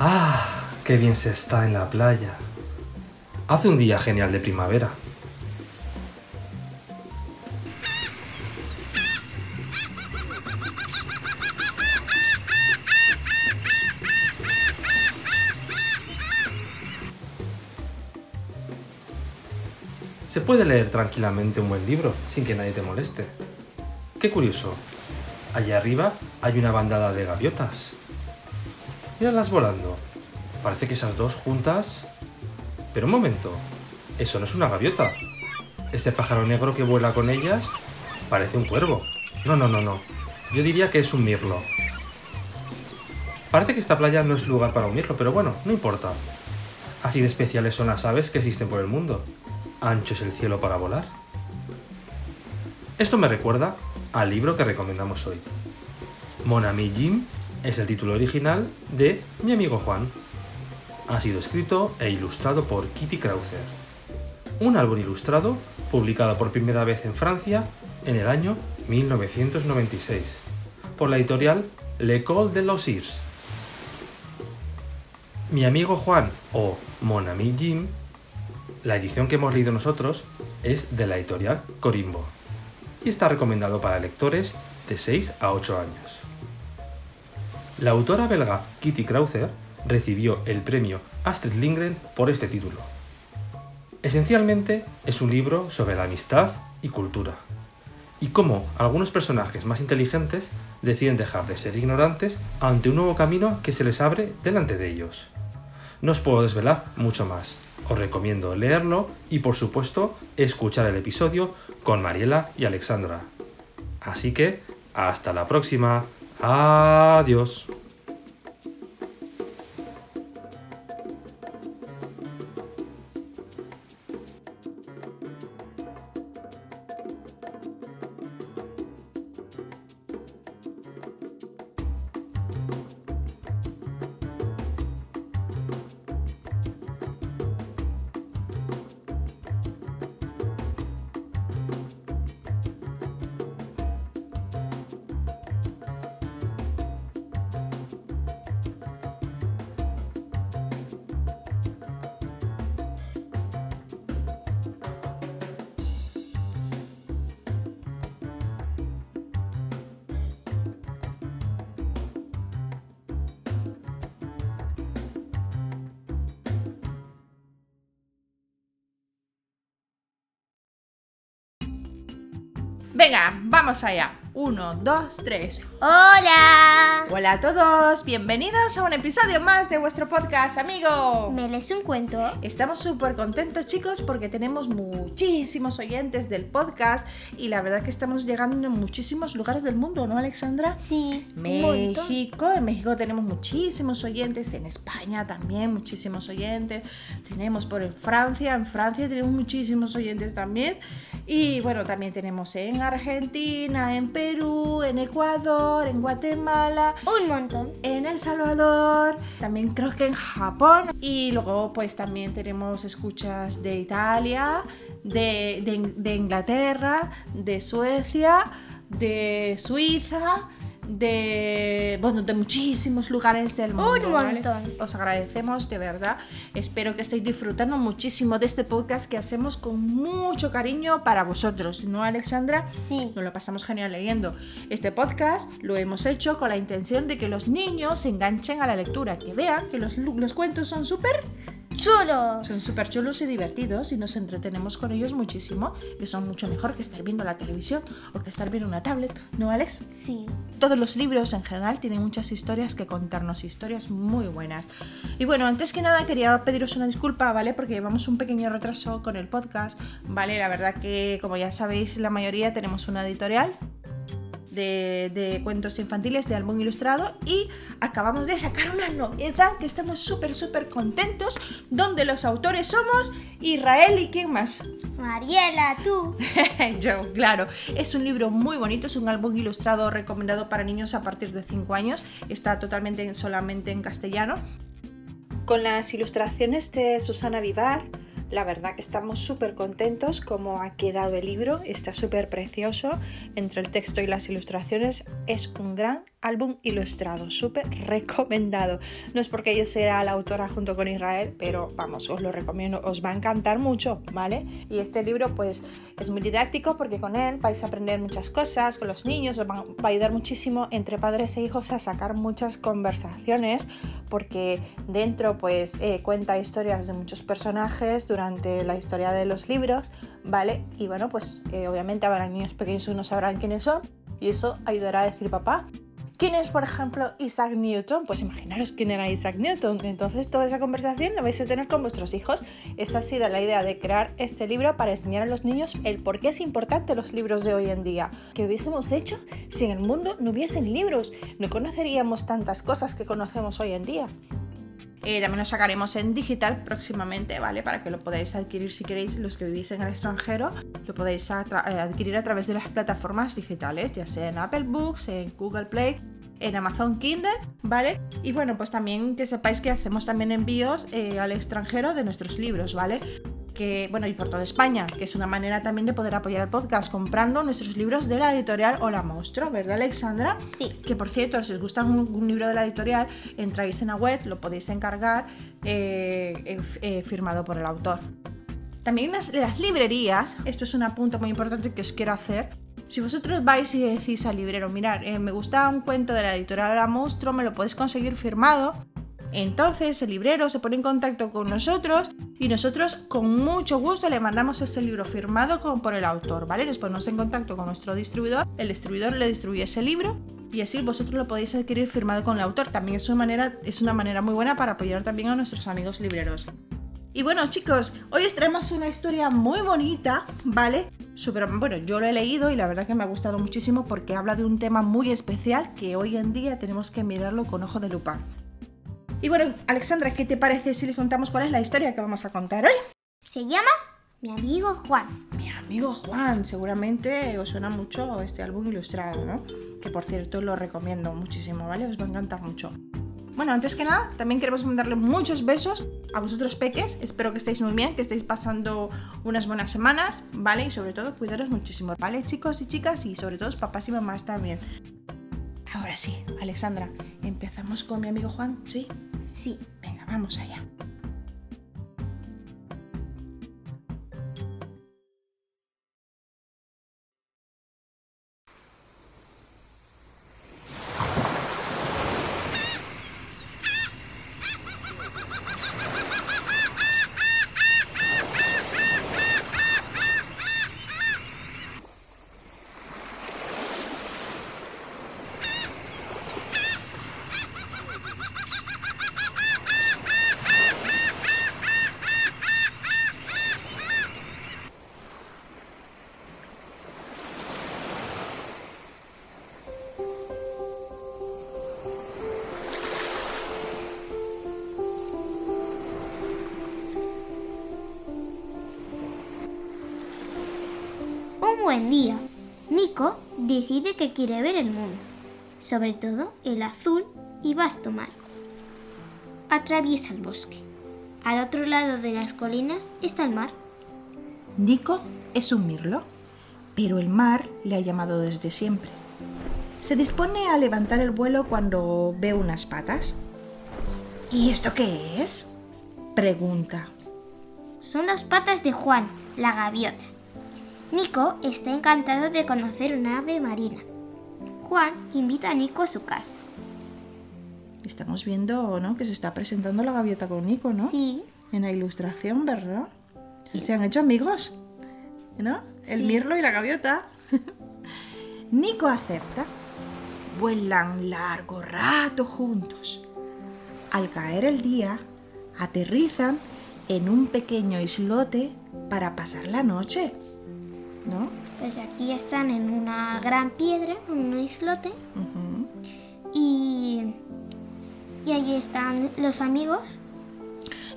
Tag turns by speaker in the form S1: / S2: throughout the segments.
S1: ¡Ah! ¡Qué bien se está en la playa! Hace un día genial de primavera. Se puede leer tranquilamente un buen libro sin que nadie te moleste. Qué curioso. Allá arriba hay una bandada de gaviotas. Míralas volando. Parece que esas dos juntas... Pero un momento. Eso no es una gaviota. Este pájaro negro que vuela con ellas parece un cuervo. No, no, no, no. Yo diría que es un mirlo. Parece que esta playa no es lugar para un mirlo, pero bueno, no importa. Así de especiales son las aves que existen por el mundo. Ancho es el cielo para volar. Esto me recuerda al libro que recomendamos hoy. Mon ami Jim es el título original de Mi amigo Juan. Ha sido escrito e ilustrado por Kitty Krauser. Un álbum ilustrado publicado por primera vez en Francia en el año 1996 por la editorial L'École de los. Mi amigo Juan o Mon ami Jim, la edición que hemos leído nosotros es de la editorial Corimbo y está recomendado para lectores de 6 a 8 años. La autora belga Kitty Krauser recibió el premio Astrid Lindgren por este título. Esencialmente es un libro sobre la amistad y cultura, y cómo algunos personajes más inteligentes deciden dejar de ser ignorantes ante un nuevo camino que se les abre delante de ellos. No os puedo desvelar mucho más. Os recomiendo leerlo y por supuesto escuchar el episodio con Mariela y Alexandra. Así que, hasta la próxima. Adiós.
S2: Venga, vamos allá. Uno, dos, tres.
S3: Hola.
S2: Hola a todos, bienvenidos a un episodio más de vuestro podcast, amigo.
S3: ¿Me lees un cuento?
S2: Estamos súper contentos chicos porque tenemos muchísimos oyentes del podcast y la verdad que estamos llegando en muchísimos lugares del mundo, ¿no Alexandra?
S3: Sí.
S2: México, en México tenemos muchísimos oyentes, en España también muchísimos oyentes, tenemos por en Francia, en Francia tenemos muchísimos oyentes también y bueno, también tenemos en Argentina, en Perú, en Ecuador, en Guatemala,
S3: Un montón.
S2: en El Salvador, también creo que en Japón y luego pues también tenemos escuchas de Italia, de, de- de Inglaterra, de Suecia, de Suiza, de bueno de muchísimos lugares del mundo.
S3: Un
S2: ¿vale?
S3: montón.
S2: Os agradecemos de verdad. Espero que estéis disfrutando muchísimo de este podcast que hacemos con mucho cariño para vosotros, ¿no, Alexandra?
S3: Sí.
S2: Nos lo pasamos genial leyendo. Este podcast lo hemos hecho con la intención de que los niños se enganchen a la lectura, que vean que los, los cuentos son súper
S3: chulos.
S2: Son súper chulos y divertidos y nos entretenemos con ellos muchísimo. Y son mucho mejor que estar viendo la televisión o que estar viendo una tablet, ¿no, Alex?
S3: Sí.
S2: Todos los libros en general tienen muchas historias que contarnos, historias muy buenas. Y bueno, antes que nada quería pediros una disculpa, ¿vale? Porque llevamos un pequeño retraso con el podcast, ¿vale? La verdad que, como ya sabéis, la mayoría tenemos una editorial de, de cuentos infantiles de álbum ilustrado y acabamos de sacar una novedad que estamos súper, súper contentos, donde los autores somos Israel y quién más.
S3: Mariela, tú.
S2: Yo, claro. Es un libro muy bonito, es un álbum ilustrado recomendado para niños a partir de 5 años. Está totalmente solamente en castellano. Con las ilustraciones de Susana Vivar, la verdad que estamos súper contentos como ha quedado el libro, está súper precioso. Entre el texto y las ilustraciones es un gran álbum ilustrado, súper recomendado. No es porque yo sea la autora junto con Israel, pero vamos, os lo recomiendo, os va a encantar mucho, ¿vale? Y este libro pues es muy didáctico porque con él vais a aprender muchas cosas con los niños, os va, a ayudar muchísimo entre padres e hijos a sacar muchas conversaciones porque dentro pues eh, cuenta historias de muchos personajes durante la historia de los libros, ¿vale? Y bueno, pues eh, obviamente habrá niños pequeños que no sabrán quiénes son y eso ayudará a decir papá. ¿Quién es, por ejemplo, Isaac Newton? Pues imaginaros quién era Isaac Newton. Entonces toda esa conversación la vais a tener con vuestros hijos. Esa ha sido la idea de crear este libro para enseñar a los niños el por qué es importante los libros de hoy en día. ¿Qué hubiésemos hecho si en el mundo no hubiesen libros? No conoceríamos tantas cosas que conocemos hoy en día. Eh, también lo sacaremos en digital próximamente, ¿vale? Para que lo podáis adquirir si queréis, los que vivís en el extranjero, lo podéis eh, adquirir a través de las plataformas digitales, ya sea en Apple Books, en Google Play, en Amazon Kindle, ¿vale? Y bueno, pues también que sepáis que hacemos también envíos eh, al extranjero de nuestros libros, ¿vale? Que, bueno, y por toda España, que es una manera también de poder apoyar el podcast comprando nuestros libros de la editorial Hola Monstruo, ¿verdad, Alexandra?
S3: Sí.
S2: Que por cierto, si os gusta un, un libro de la editorial, entráis en la web, lo podéis encargar eh, eh, eh, firmado por el autor. También las, las librerías, esto es un apunte muy importante que os quiero hacer. Si vosotros vais y decís al librero, mirar, eh, me gusta un cuento de la editorial La Monstruo, me lo podéis conseguir firmado. Entonces el librero se pone en contacto con nosotros y nosotros con mucho gusto le mandamos ese libro firmado con, por el autor, ¿vale? Nos ponemos en contacto con nuestro distribuidor, el distribuidor le distribuye ese libro y así vosotros lo podéis adquirir firmado con el autor. También es una manera, es una manera muy buena para apoyar también a nuestros amigos libreros. Y bueno, chicos, hoy os traemos una historia muy bonita, ¿vale? Super, bueno, yo lo he leído y la verdad que me ha gustado muchísimo porque habla de un tema muy especial que hoy en día tenemos que mirarlo con ojo de lupa. Y bueno, Alexandra, ¿qué te parece si les contamos cuál es la historia que vamos a contar hoy?
S3: Se llama Mi amigo Juan.
S2: Mi amigo Juan, seguramente os suena mucho este álbum ilustrado, ¿no? Que por cierto lo recomiendo muchísimo, ¿vale? Os va a encantar mucho. Bueno, antes que nada, también queremos mandarle muchos besos a vosotros peques. Espero que estéis muy bien, que estéis pasando unas buenas semanas, ¿vale? Y sobre todo, cuidaros muchísimo, ¿vale, chicos y chicas? Y sobre todo, papás y mamás también. Sí, Alexandra, empezamos con mi amigo Juan, ¿sí?
S3: Sí.
S2: Venga, vamos allá.
S3: Un buen día, Nico decide que quiere ver el mundo, sobre todo el azul y vasto mar. Atraviesa el bosque. Al otro lado de las colinas está el mar.
S2: Nico es un mirlo, pero el mar le ha llamado desde siempre. Se dispone a levantar el vuelo cuando ve unas patas. ¿Y esto qué es? Pregunta.
S3: Son las patas de Juan, la gaviota. Nico está encantado de conocer una ave marina. Juan invita a Nico a su casa.
S2: Estamos viendo, ¿no? Que se está presentando la gaviota con Nico, ¿no?
S3: Sí,
S2: en la ilustración, ¿verdad? Y se han hecho amigos, ¿no? El
S3: Sí.
S2: mirlo y la gaviota. Nico acepta. Vuelan largo rato juntos. Al caer el día, aterrizan en un pequeño islote para pasar la noche, ¿no?
S3: Pues aquí están en una gran piedra, en un islote, y, y allí están los amigos.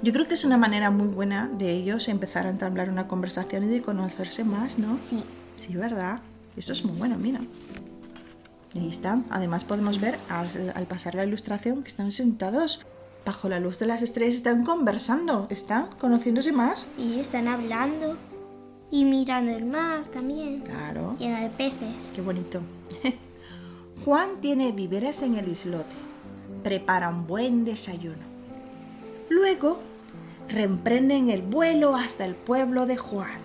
S2: Yo creo que es una manera muy buena de ellos empezar a entablar una conversación y de conocerse más, ¿no?
S3: Sí,
S2: Sí, ¿verdad? Eso es muy bueno, mira. Y ahí están. Además podemos ver al, al pasar la ilustración que están sentados bajo la luz de las estrellas, están conversando, están conociéndose más.
S3: sí, están hablando y mirando el mar también,
S2: Claro,
S3: lleno de peces.
S2: qué bonito. Juan tiene víveres en el islote. Prepara un buen desayuno. Luego, reemprenden el vuelo hasta el pueblo de Juan.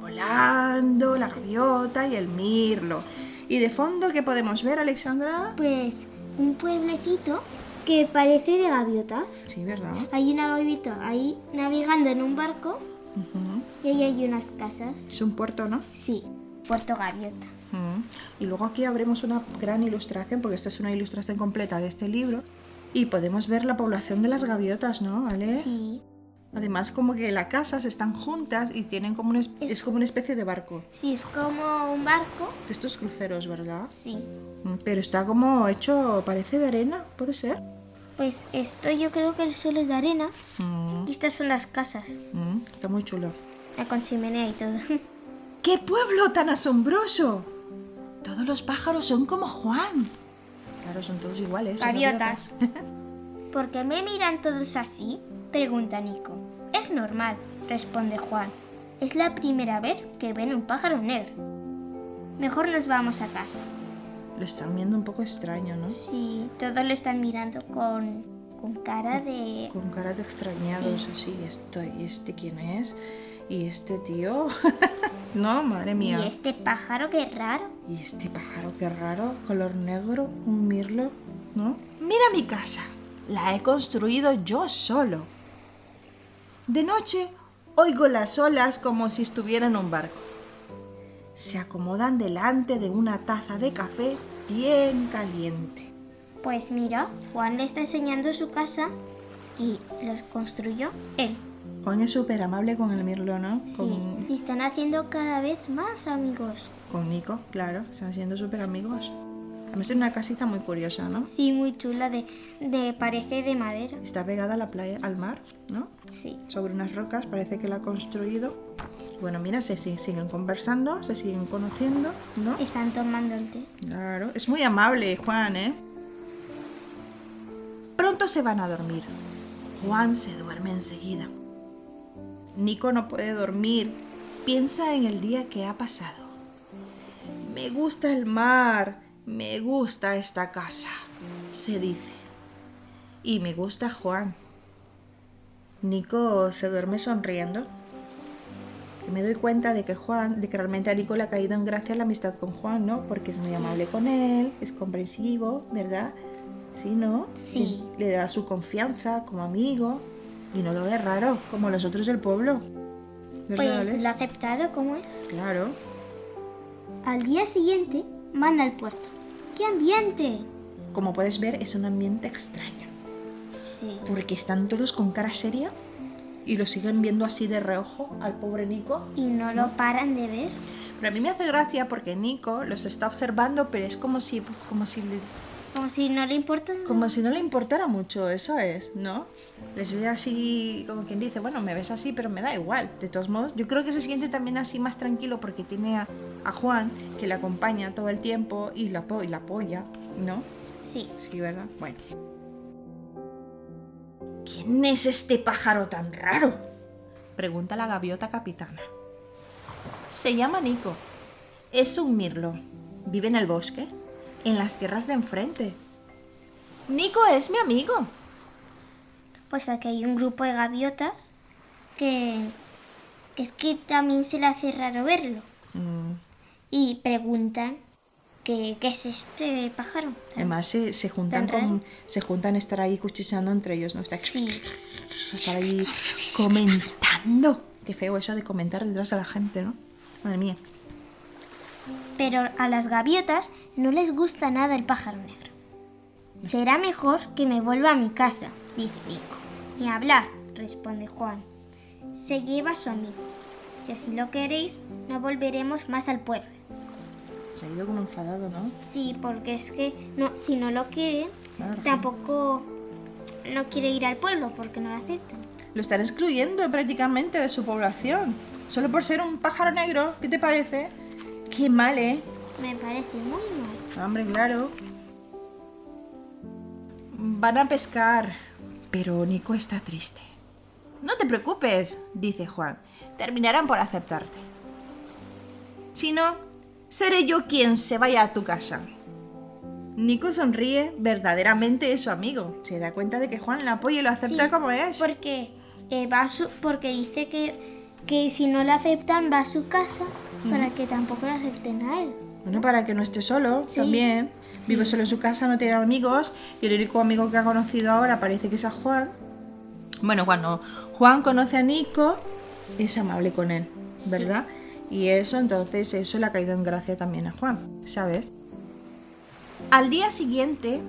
S2: Volando la gaviota y el mirlo. Y de fondo, ¿qué podemos ver, Alexandra?
S3: Pues un pueblecito que parece de gaviotas.
S2: Sí, ¿verdad?
S3: Hay una gaviota ahí navegando en un barco
S2: Ujú.
S3: Y ahí hay unas casas.
S2: Es un puerto, ¿no?
S3: Sí, Puerto Gaviota.
S2: Mm. Y luego aquí abrimos una gran ilustración, porque esta es una ilustración completa de este libro. Y podemos ver la población de las gaviotas, ¿no? ¿Vale?
S3: Sí,
S2: Además, como que las casas están juntas y tienen como una, es...
S3: Es-
S2: es como una especie de barco.
S3: sí, es como un barco.
S2: De estos cruceros, ¿verdad?
S3: Sí.
S2: Mm, Pero está como hecho, parece de arena, ¿puede ser?
S3: Pues esto yo creo que el suelo es de arena
S2: Mm,
S3: y estas son las casas,
S2: mm, Está muy chulo.
S3: La con chimenea y todo.
S2: ¡Qué pueblo tan asombroso! Todos los pájaros son como Juan. Claro, son todos iguales. son
S3: Gaviotas. ¿Por qué me miran todos así? Pregunta Nico. Es normal, responde Juan. Es la primera vez que ven un pájaro negro. Mejor nos vamos a casa.
S2: Lo están viendo un poco extraño, ¿no?
S3: Sí, todos lo están mirando con, con cara de...
S2: Con caras de extrañados,
S3: Sí.
S2: así. Esto, ¿Y este quién es? ¿Y este tío? no, madre
S3: ¿Y
S2: mía.
S3: este pájaro qué raro?
S2: ¿Y este pájaro qué raro? Color negro, un mirlo, ¿no? Mira mi casa. La he construido yo solo. De noche oigo las olas como si estuviera en un barco. Se acomodan delante de una taza de café bien caliente.
S3: Pues mira, Juan le está enseñando su casa y los construyó él.
S2: Juan es súper amable con el mirlo, ¿no?
S3: Sí,
S2: Con,
S3: y están haciendo cada vez más amigos.
S2: con Nico, claro. Están siendo súper amigos. Además es una casita muy curiosa, ¿no?
S3: Sí, muy chula, de, de parece de madera.
S2: Está pegada a la playa, al mar, ¿no?
S3: Sí.
S2: sobre unas rocas, parece que la ha construido. Bueno, mira, se si- siguen conversando, se siguen conociendo, ¿no?
S3: Están tomando el té.
S2: Claro, es muy amable, Juan, ¿eh? Pronto se van a dormir. Juan se duerme enseguida. Nico no puede dormir. Piensa en el día que ha pasado. Me gusta el mar, me gusta esta casa, se dice. Y me gusta Juan. Nico se duerme sonriendo. Y me doy cuenta de que Juan, de que realmente a Nico le ha caído en gracia la amistad con Juan, ¿no? Porque es muy amable con él, es comprensivo, ¿verdad? Sí, ¿no?
S3: Sí.
S2: Le, le da su confianza como amigo y no lo ve raro, como los otros del pueblo. ¿Verdad,
S3: Pues
S2: Alex?
S3: lo ha aceptado como es.
S2: Claro.
S3: Al día siguiente van al puerto. ¡Qué ambiente!
S2: Como puedes ver, es un ambiente extraño.
S3: Sí.
S2: Porque están todos con cara seria y lo siguen viendo así de reojo al pobre Nico.
S3: Y no lo paran de ver.
S2: Pero a mí me hace gracia porque Nico los está observando, pero es como si, como si, le-
S3: Como si no le importa.
S2: como si no le importara mucho, eso es, ¿no? Les ve así, como quien dice, bueno, me ves así, pero me da igual. De todos modos, yo creo que se siente también así más tranquilo porque tiene a, a Juan, que le acompaña todo el tiempo y la, y la apoya, ¿no?
S3: Sí.
S2: Sí, ¿verdad? Bueno. ¿Quién es este pájaro tan raro? Pregunta la gaviota capitana. Se llama Nico. Es un mirlo. Vive en el bosque, en las tierras de enfrente. Nico es mi amigo.
S3: Pues aquí hay un grupo de gaviotas que, que es que también se le hace raro verlo.
S2: Mm,
S3: Y preguntan que, qué es este pájaro.
S2: Además se, se juntan con, se juntan a estar ahí cuchicheando entre ellos, ¿no? Está
S3: Sí,
S2: estar ahí comentando. Qué feo eso de comentar detrás de la gente, ¿no? Madre mía.
S3: Pero a las gaviotas no les gusta nada el pájaro negro. Será mejor que me vuelva a mi casa, dice Nico. Ni hablar, responde Juan. Se lleva a su amigo. Si así lo queréis, no volveremos más al pueblo.
S2: Se ha ido como enfadado, ¿no?
S3: Sí, porque es que no, si no lo quiere,
S2: Claro.
S3: tampoco no quiere ir al pueblo porque no lo aceptan.
S2: Lo están excluyendo prácticamente de su población. Solo por ser un pájaro negro, ¿qué te parece? Qué mal, ¿eh?
S3: Me parece muy mal.
S2: Hombre, claro. Van a pescar, pero Nico está triste. No te preocupes, dice Juan. Terminarán por aceptarte. Si no, seré yo quien se vaya a tu casa. Nico sonríe, verdaderamente es su amigo. Se da cuenta de que Juan le apoya y lo acepta
S3: Sí,
S2: como es.
S3: Porque eh, va a su- porque dice que, que si no lo aceptan va a su casa para que tampoco lo acepten a él.
S2: Bueno, para que no esté solo
S3: Sí,
S2: también.
S3: sí.
S2: Vive solo en su casa, no tiene amigos. Y el único amigo que ha conocido ahora parece que es a Juan. Bueno, cuando Juan conoce a Nico, es amable con él, ¿verdad? Y eso, entonces, eso le ha caído en gracia también a Juan, ¿sabes? Al día siguiente,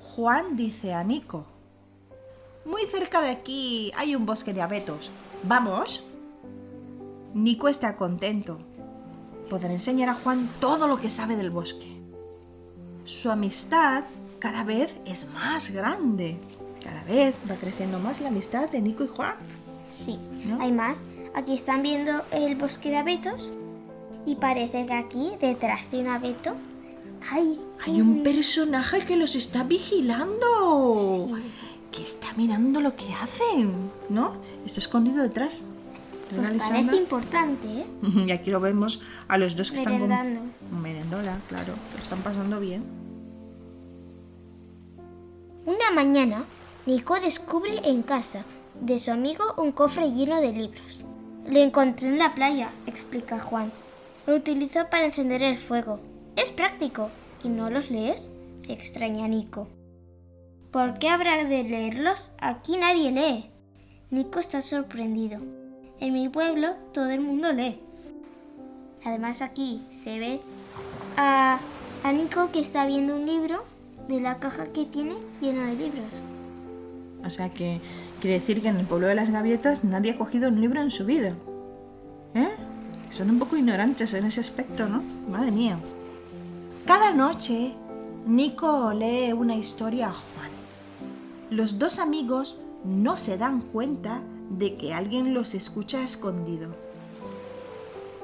S2: Juan dice a Nico, muy cerca de aquí hay un bosque de abetos. ¿Vamos? Nico está contento. Podrá enseñar a Juan todo lo que sabe del bosque. Su amistad cada vez es más grande. Cada vez va creciendo más la amistad de Nico y Juan.
S3: Sí.
S2: ¿No?
S3: Además, aquí están viendo el bosque de abetos y parece que aquí, detrás de un abeto, hay,
S2: Hay un personaje que los está vigilando.
S3: Sí.
S2: Que está mirando lo que hacen, ¿no? Está escondido detrás.
S3: Pues
S2: ¿Verdad,
S3: parece importante, ¿eh?
S2: Y aquí lo vemos a los dos que están
S3: Merendando.
S2: con merendola, claro. Lo están pasando bien.
S3: Una mañana, Nico descubre en casa de su amigo un cofre lleno de libros. Lo encontré en la playa, explica Juan. Lo utilizó para encender el fuego. Es práctico. ¿Y no los lees? se extraña Nico. ¿Por qué habrá de leerlos? Aquí nadie lee. Nico está sorprendido. En mi pueblo todo el mundo lee. Además aquí se ve a, Nico que está viendo un libro de la caja que tiene lleno de libros.
S2: O sea que quiere decir que en el pueblo de las gaviotas nadie ha cogido un libro en su vida. ¿Eh? Son un poco ignorantes en ese aspecto, ¿no? Madre mía. Cada noche, Nico lee una historia a Juan. Los dos amigos no se dan cuenta de que alguien los escucha escondido.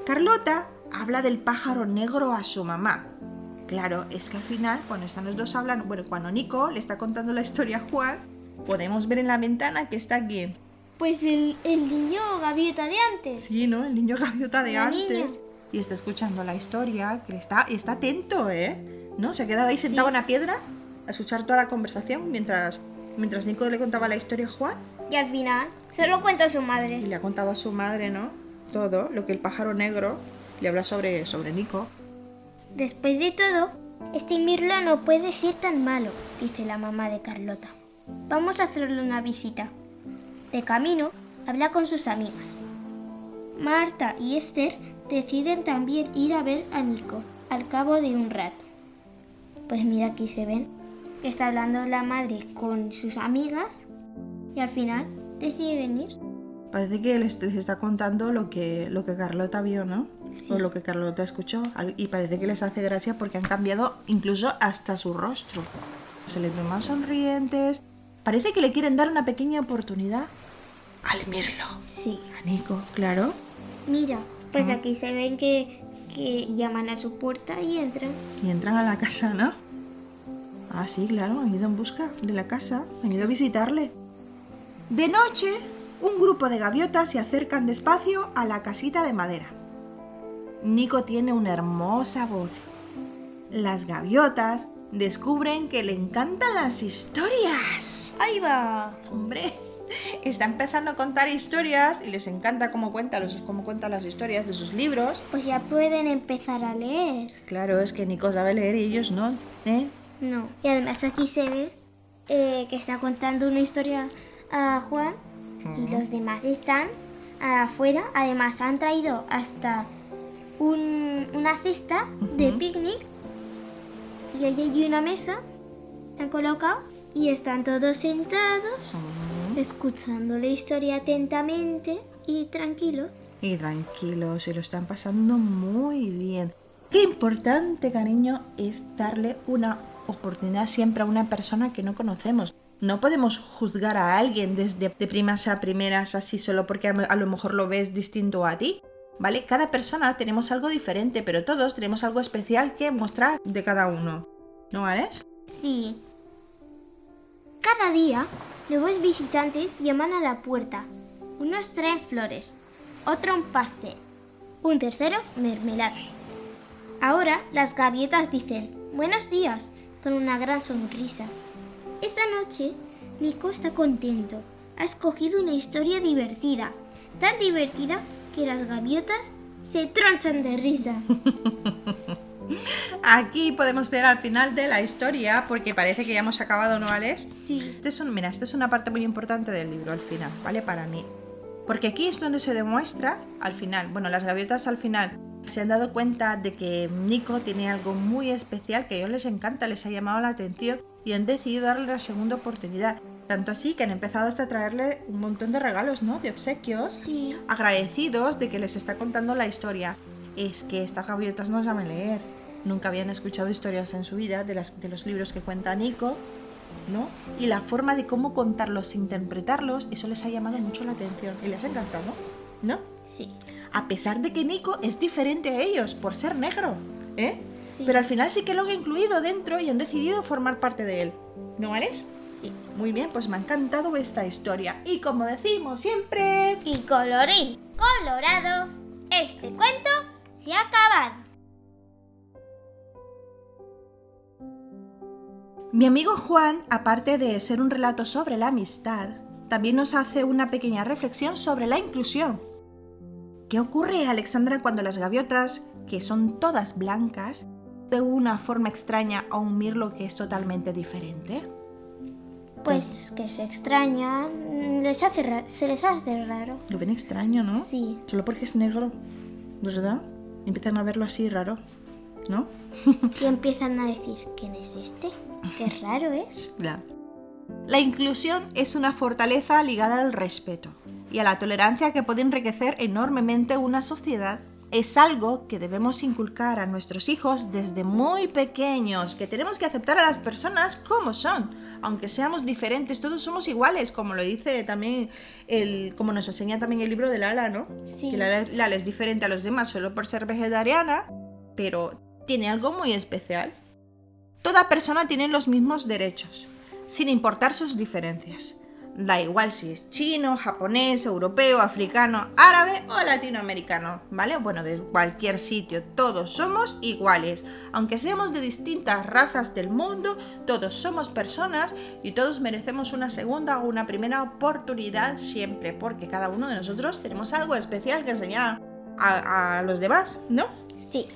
S2: Carlota habla del pájaro negro a su mamá. Claro, es que al final, cuando están los dos hablando, bueno, cuando Nico le está contando la historia a Juan, podemos ver en la ventana que está quién.
S3: Pues el, el niño gaviota de antes.
S2: Sí, ¿no? El niño gaviota de
S3: La
S2: antes.
S3: niña.
S2: Y está escuchando la historia, que está, está atento, ¿eh? ¿No? Se ha quedado ahí sentado
S3: Sí.
S2: en la piedra a escuchar toda la conversación mientras, mientras Nico le contaba la historia a Juan.
S3: Y al final se lo cuenta a su
S2: Y
S3: madre.
S2: le ha contado a su madre, ¿no? Todo, lo que el pájaro negro le habla sobre, sobre Nico.
S3: Después de todo, este invierno no puede ser tan malo, dice la mamá de Carlota. Vamos a hacerle una visita. De camino, habla con sus amigas. Marta y Esther deciden también ir a ver a Nico al cabo de un rato. Pues mira, aquí se ven está hablando la madre con sus amigas y al final decide venir.
S2: Parece que les, les está contando lo que, lo que Carlota vio, ¿no?
S3: Sí.
S2: O lo que Carlota escuchó. Y parece que les hace gracia porque han cambiado incluso hasta su rostro. Se les ve más sonrientes. Parece que le quieren dar una pequeña oportunidad al mirlo.
S3: Sí.
S2: A Nico, claro.
S3: Mira, pues aquí se ven que, que llaman a su puerta y entran.
S2: Y entran a la casa, ¿no? Ah, sí, claro, han ido en busca de la casa. Han ido a visitarle. De noche, un grupo de gaviotas se acercan despacio a la casita de madera. Nico tiene una hermosa voz. Las gaviotas descubren que le encantan las historias.
S3: ¡Ahí va!
S2: Hombre, está empezando a contar historias y les encanta cómo cuenta, los, cómo cuenta las historias de sus libros.
S3: Pues ya pueden empezar a leer.
S2: Claro, es que Nico sabe leer y ellos no, ¿eh?
S3: No. Y además aquí se ve eh, que está contando una historia a Juan y los demás están afuera. Además han traído hasta un- una cesta de picnic y allí hay una mesa. Han colocado y están todos sentados escuchando la historia atentamente y tranquilos.
S2: Y tranquilos, se lo están pasando muy bien. Qué importante, cariño, es darle una oportunidad siempre a una persona que no conocemos. No podemos juzgar a alguien desde de primas a primeras así solo porque a lo mejor lo ves distinto a ti. ¿Vale? Cada persona tenemos algo diferente, pero todos tenemos algo especial que mostrar de cada uno. ¿No, Alex?
S3: Sí. Cada día, nuevos visitantes llaman a la puerta. Unos traen flores, otro un pastel, un tercero mermelada. Ahora las gaviotas dicen buenos días con una gran sonrisa. Esta noche, Nico está contento. Ha escogido una historia divertida, tan divertida que las gaviotas se tronchan de risa.
S2: Aquí podemos ver al final de la historia, porque parece que ya hemos acabado, ¿no, Alex?
S3: Sí.
S2: Este es un- mira, esta es una parte muy importante del libro al final, ¿vale? Para mí. Porque aquí es donde se demuestra, al final, bueno, las gaviotas al final se han dado cuenta de que Nico tiene algo muy especial que a ellos les encanta, les ha llamado la atención y han decidido darle la segunda oportunidad. Tanto así que han empezado hasta a traerle un montón de regalos, ¿no? De obsequios.
S3: Sí.
S2: Agradecidos de que les está contando la historia. Es que estas gaviotas no saben leer. Nunca habían escuchado historias en su vida de, las, de los libros que cuenta Nico. ¿no? Y la forma de cómo contarlos e interpretarlos, eso les ha llamado mucho la atención y les ha encantado, ¿no?
S3: Sí.
S2: A pesar de que Nico es diferente a ellos por ser negro, ¿eh?
S3: Sí.
S2: Pero al final sí que lo han incluido dentro y han decidido formar parte de él, ¿no, Alex?
S3: Sí.
S2: Muy bien, pues me ha encantado esta historia. Y como decimos siempre...
S3: Y colorín colorado, este cuento se ha acabado.
S2: Mi amigo Juan, aparte de ser un relato sobre la amistad, también nos hace una pequeña reflexión sobre la inclusión. ¿Qué ocurre, Alexandra, cuando las gaviotas, que son todas blancas, de una forma extraña a un mirlo que es totalmente diferente?
S3: Pues que se extraña, mm, les hace ra- se les hace raro.
S2: Lo ven extraño, ¿no?
S3: Sí.
S2: Solo porque es negro, ¿verdad? Empiezan a verlo así raro, ¿no?
S3: Y empiezan a decir, ¿quién es este? Qué raro es.
S2: La inclusión es una fortaleza ligada al respeto y a la tolerancia que puede enriquecer enormemente una sociedad. Es algo que debemos inculcar a nuestros hijos desde muy pequeños, que tenemos que aceptar a las personas como son, aunque seamos diferentes, todos somos iguales, como lo dice también el, como nos enseña también el libro de Lala, ¿no?
S3: Sí.
S2: Que Lala, Lala es diferente a los demás solo por ser vegetariana, pero tiene algo muy especial. Toda persona tiene los mismos derechos, sin importar sus diferencias. Da igual si es chino, japonés, europeo, africano, árabe o latinoamericano, ¿vale? Bueno, de cualquier sitio, todos somos iguales. Aunque seamos de distintas razas del mundo, todos somos personas y todos merecemos una segunda o una primera oportunidad siempre, porque cada uno de nosotros tenemos algo especial que enseñar a, a los demás, ¿no?
S3: Sí.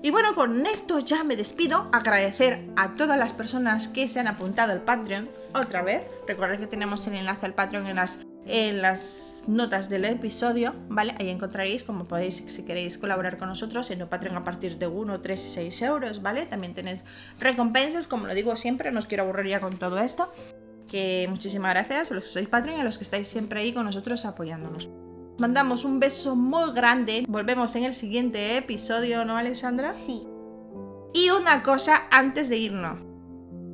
S2: Y bueno, con esto ya me despido. Agradecer a todas las personas que se han apuntado al Patreon otra vez. Recordad que tenemos el enlace al Patreon en las, en las notas del episodio, ¿vale? Ahí encontraréis como podéis, si queréis colaborar con nosotros, en el Patreon a partir de 1, 3 y 6 euros, ¿vale? También tenéis recompensas, como lo digo siempre, no os quiero aburrir ya con todo esto. Que muchísimas gracias a los que sois Patreon y a los que estáis siempre ahí con nosotros apoyándonos. Mandamos un beso muy grande. Volvemos en el siguiente episodio, ¿no, Alessandra?
S3: Sí.
S2: Y una cosa antes de irnos.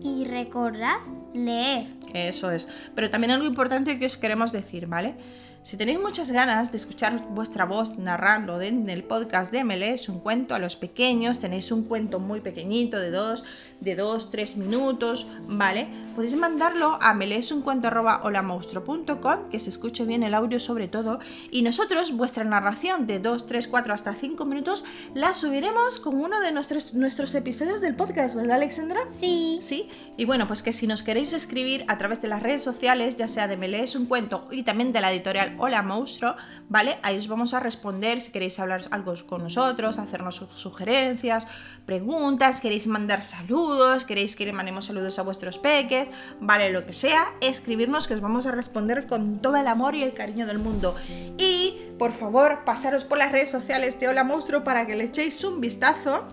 S3: Y recordad leer.
S2: Eso es. Pero también algo importante que os queremos decir, ¿vale? Si tenéis muchas ganas de escuchar vuestra voz narrando en el podcast de MLS un cuento a los pequeños, tenéis un cuento muy pequeñito de dos, de dos, tres minutos, ¿vale? Podéis mandarlo a meleesuncuento.holamonstruo.com, que se escuche bien el audio sobre todo, y nosotros vuestra narración de 2, 3, 4 hasta 5 minutos la subiremos con uno de nuestros, nuestros episodios del podcast, ¿verdad Alexandra?
S3: Sí.
S2: Sí, y bueno, pues que si nos queréis escribir a través de las redes sociales, ya sea de Me Lees un Cuento y también de la editorial Hola Monstruo, ¿vale? Ahí os vamos a responder si queréis hablar algo con nosotros, hacernos su- sugerencias, preguntas, queréis mandar saludos, queréis que le mandemos saludos a vuestros peques, vale lo que sea, escribirnos que os vamos a responder con todo el amor y el cariño del mundo. Y por favor, pasaros por las redes sociales de Hola Monstruo para que le echéis un vistazo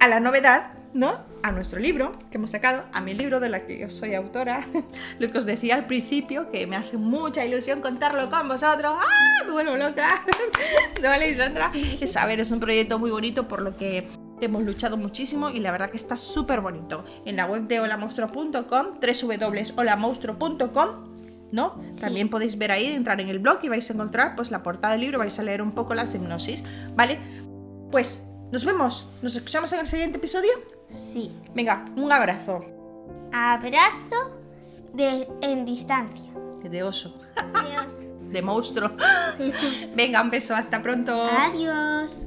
S2: a la novedad, ¿no? A nuestro libro que hemos sacado, a mi libro de la que yo soy autora, lo que os decía al principio, que me hace mucha ilusión contarlo con vosotros. ¡Ah! Me vuelvo loca. ¿No, Alexandra? Es, a es un proyecto muy bonito por lo que hemos luchado muchísimo y la verdad que está súper bonito. En la web de holamonstruo.com, www.holamonstruo.com ¿no? También podéis ver ahí, entrar en el blog y vais a encontrar pues la portada del libro, vais a leer un poco la hipnosis, ¿vale? Pues nos vemos, nos escuchamos en el siguiente episodio.
S3: Sí.
S2: Venga, un abrazo.
S3: Abrazo de, en distancia.
S2: De oso,
S3: Adiós.
S2: de monstruo. Venga, un beso, hasta pronto.
S3: Adiós.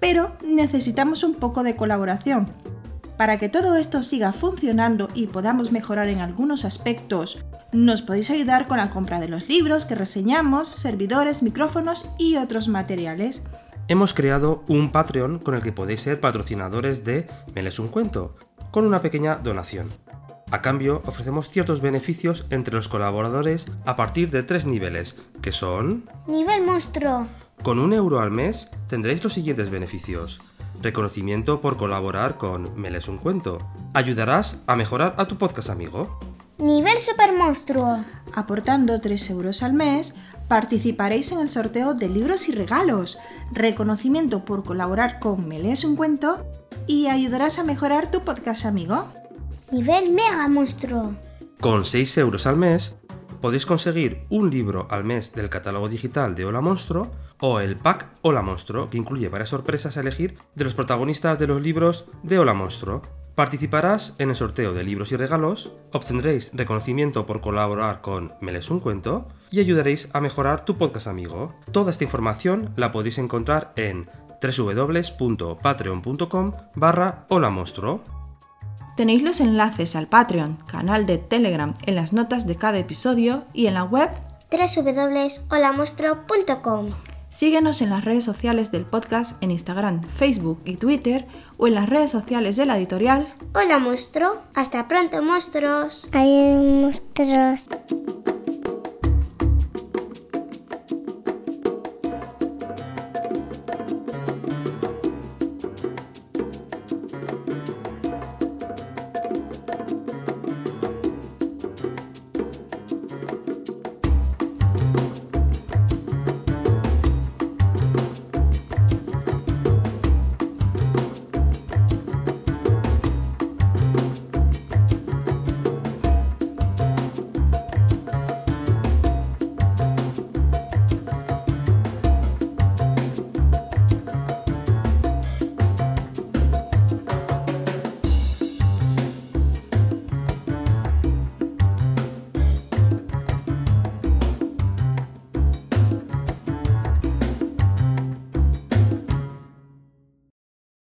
S2: pero necesitamos un poco de colaboración. Para que todo esto siga funcionando y podamos mejorar en algunos aspectos, nos podéis ayudar con la compra de los libros que reseñamos, servidores, micrófonos y otros materiales.
S1: Hemos creado un Patreon con el que podéis ser patrocinadores de Me lees un cuento, con una pequeña donación. A cambio, ofrecemos ciertos beneficios entre los colaboradores a partir de tres niveles, que son...
S3: Nivel monstruo.
S1: Con un euro al mes tendréis los siguientes beneficios. Reconocimiento por colaborar con Me lees un cuento. Ayudarás a mejorar a tu podcast amigo.
S3: Nivel super monstruo.
S2: Aportando 3 euros al mes, participaréis en el sorteo de libros y regalos, reconocimiento por colaborar con Me lees un cuento y ayudarás a mejorar tu podcast amigo.
S3: Nivel mega monstruo.
S1: Con 6 euros al mes podéis conseguir un libro al mes del catálogo digital de Hola Monstruo o el pack Hola Monstruo, que incluye varias sorpresas a elegir de los protagonistas de los libros de Hola Monstruo. Participarás en el sorteo de libros y regalos, obtendréis reconocimiento por colaborar con Me lees un cuento y ayudaréis a mejorar tu podcast amigo. Toda esta información la podéis encontrar en www.patreon.com barra Hola Monstruo.
S2: Tenéis los enlaces al Patreon, canal de Telegram en las notas de cada episodio y en la web.
S3: www.holamonstruo.com.
S2: Síguenos en las redes sociales del podcast en Instagram, Facebook y Twitter o en las redes sociales de la editorial.
S3: Hola monstruo. Hasta pronto monstruos.
S4: Hay monstruos.